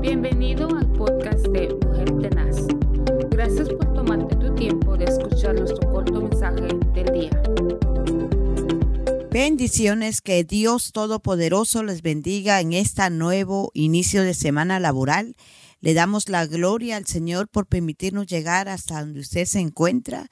Bienvenido al podcast de Mujer Tenaz. Gracias por tomarte tu tiempo de escuchar nuestro corto mensaje del día. Bendiciones, que Dios Todopoderoso les bendiga en este nuevo inicio de semana laboral. Le damos la gloria al Señor por permitirnos llegar hasta donde usted se encuentra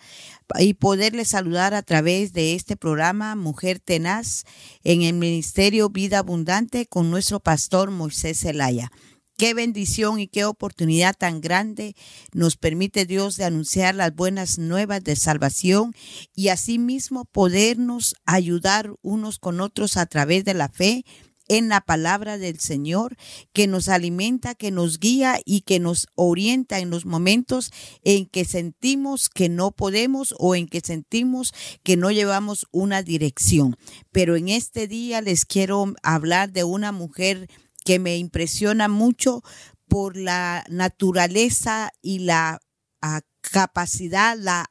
y poderle saludar a través de este programa Mujer Tenaz en el Ministerio Vida Abundante con nuestro pastor Moisés Zelaya. Qué bendición y qué oportunidad tan grande nos permite Dios de anunciar las buenas nuevas de salvación y asimismo podernos ayudar unos con otros a través de la fe en la palabra del Señor, que nos alimenta, que nos guía y que nos orienta en los momentos en que sentimos que no podemos o en que sentimos que no llevamos una dirección. Pero en este día les quiero hablar de una mujer que me impresiona mucho por la naturaleza y la ah, capacidad, la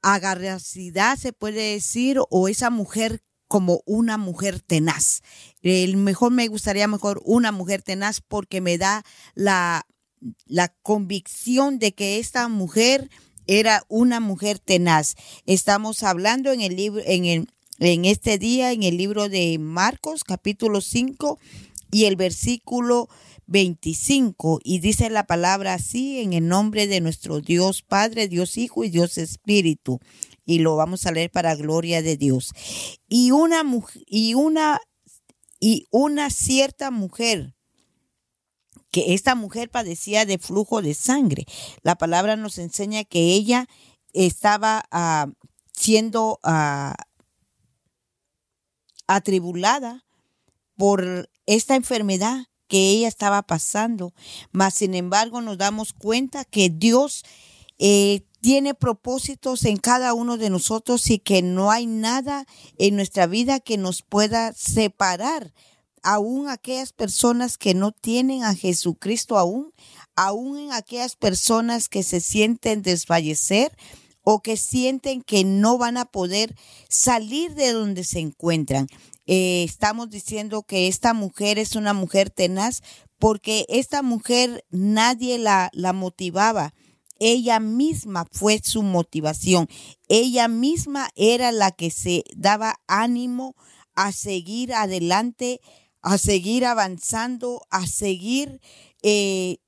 agarracidad, se puede decir, o esa mujer como una mujer tenaz. El mejor me gustaría mejor una mujer tenaz porque me da la, la convicción de que esta mujer era una mujer tenaz. Estamos hablando en el libro, en el, en este día, en el libro de Marcos, capítulo 5, y el versículo 25 y dice la palabra así en el nombre de nuestro Dios Padre, Dios Hijo y Dios Espíritu. Y lo vamos a leer para gloria de Dios. Y una y una y una cierta mujer que esta mujer padecía de flujo de sangre. La palabra nos enseña que ella estaba ah, siendo uh, atribulada por esta enfermedad que ella estaba pasando. Mas, sin embargo, nos damos cuenta que Dios eh, tiene propósitos en cada uno de nosotros y que no hay nada en nuestra vida que nos pueda separar. Aún aquellas personas que no tienen a Jesucristo aún, aún en aquellas personas que se sienten desfallecer, o que sienten que no van a poder salir de donde se encuentran. Eh, estamos diciendo que esta mujer es una mujer tenaz porque esta mujer nadie la, la motivaba. Ella misma fue su motivación. Ella misma era la que se daba ánimo a seguir adelante, a seguir avanzando, a seguir eh,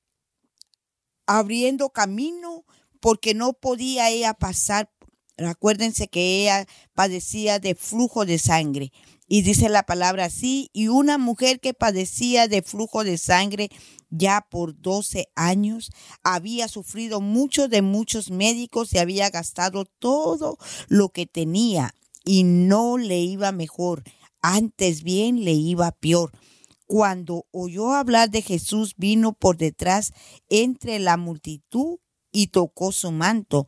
abriendo camino, porque no podía ella pasar. Acuérdense que ella padecía de flujo de sangre. Y dice la palabra así, y una mujer que padecía de flujo de sangre ya por 12 años, había sufrido mucho de muchos médicos y había gastado todo lo que tenía y no le iba mejor, antes bien le iba peor. Cuando oyó hablar de Jesús, vino por detrás entre la multitud y tocó su manto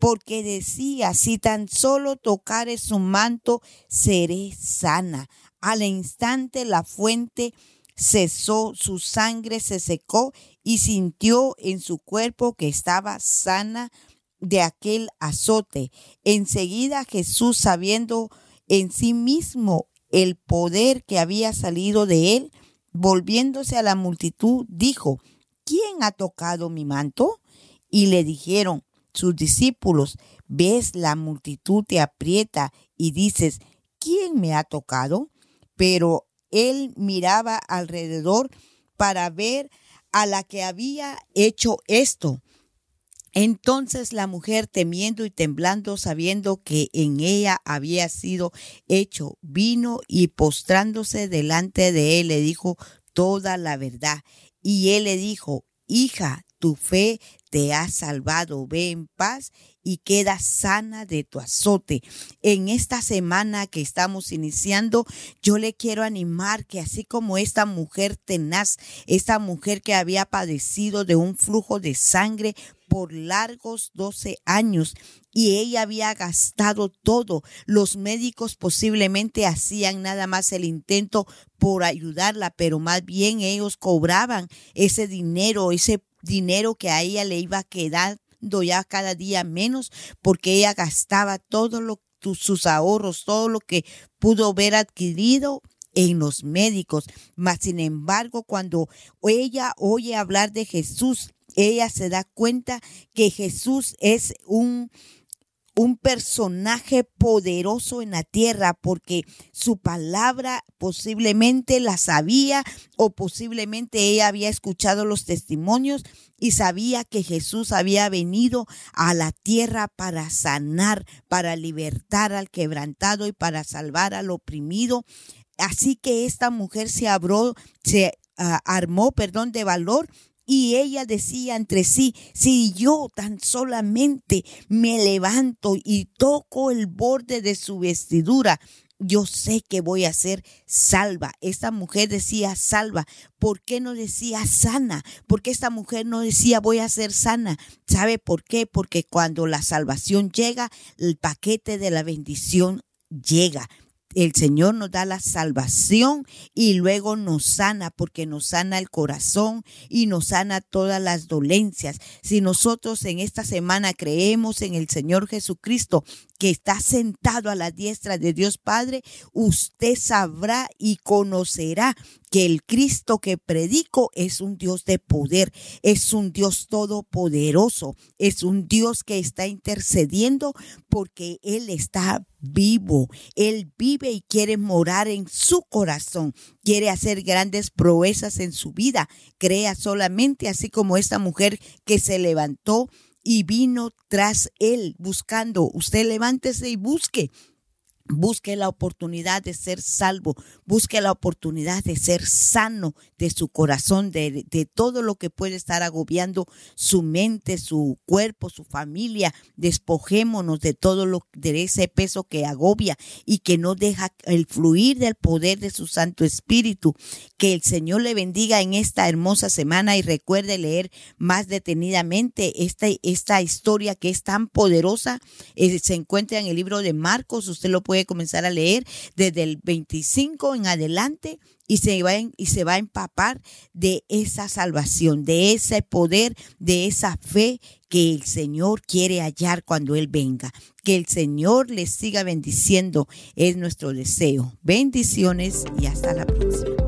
porque decía, si tan solo tocare su manto, seré sana. Al instante la fuente cesó, su sangre se secó y sintió en su cuerpo que estaba sana de aquel azote. Enseguida Jesús, sabiendo en sí mismo el poder que había salido de él, volviéndose a la multitud, dijo, ¿quién ha tocado mi manto? Y le dijeron, sus discípulos, ves la multitud te aprieta y dices, ¿quién me ha tocado? Pero él miraba alrededor para ver a la que había hecho esto. Entonces la mujer, temiendo y temblando, sabiendo que en ella había sido hecho, vino y postrándose delante de él, le dijo toda la verdad. Y él le dijo, hija, tu fe te ha salvado, ve en paz y queda sana de tu azote. En esta semana que estamos iniciando, yo le quiero animar que así como esta mujer tenaz, esta mujer que había padecido de un flujo de sangre por largos 12 años y ella había gastado todo. Los médicos posiblemente hacían nada más el intento por ayudarla, pero más bien ellos cobraban ese dinero, ese dinero que a ella le iba quedando ya cada día menos porque ella gastaba todo sus ahorros, todo lo que pudo haber adquirido en los médicos. Mas, sin embargo, cuando ella oye hablar de Jesús, ella se da cuenta que Jesús es un un personaje poderoso en la tierra porque su palabra posiblemente la sabía o posiblemente ella había escuchado los testimonios y sabía que Jesús había venido a la tierra para sanar, para libertar al quebrantado y para salvar al oprimido. Así que esta mujer se abrió, se ah, armó, perdón, de valor y ella decía entre sí, si yo tan solamente me levanto y toco el borde de su vestidura, yo sé que voy a ser salva. Esta mujer decía salva. ¿Por qué no decía sana? Porque esta mujer no decía voy a ser sana? ¿Sabe por qué? Porque cuando la salvación llega, el paquete de la bendición llega el Señor nos da la salvación y luego nos sana porque nos sana el corazón y nos sana todas las dolencias. Si nosotros en esta semana creemos en el Señor Jesucristo que está sentado a la diestra de Dios Padre, usted sabrá y conocerá que el Cristo que predico es un Dios de poder, es un Dios todopoderoso, es un Dios que está intercediendo porque Él está vivo, Él vive y quiere morar en su corazón, quiere hacer grandes proezas en su vida, crea solamente así como esta mujer que se levantó y vino tras él buscando. Usted levántese y busque. Busque la oportunidad de ser salvo, busque la oportunidad de ser sano de su corazón, de, de, todo lo que puede estar agobiando su mente, su cuerpo, su familia. Despojémonos de todo lo de ese peso que agobia y que no deja el fluir del poder de su Santo Espíritu. Que el Señor le bendiga en esta hermosa semana y recuerde leer más detenidamente esta, esta historia que es tan poderosa. Eh, se encuentra en el libro de Marcos, usted lo comenzar a leer desde el 25 en adelante y se, va, y se va a empapar de esa salvación, de ese poder, de esa fe que el Señor quiere hallar cuando Él venga. Que el Señor les siga bendiciendo es nuestro deseo. Bendiciones y hasta la próxima.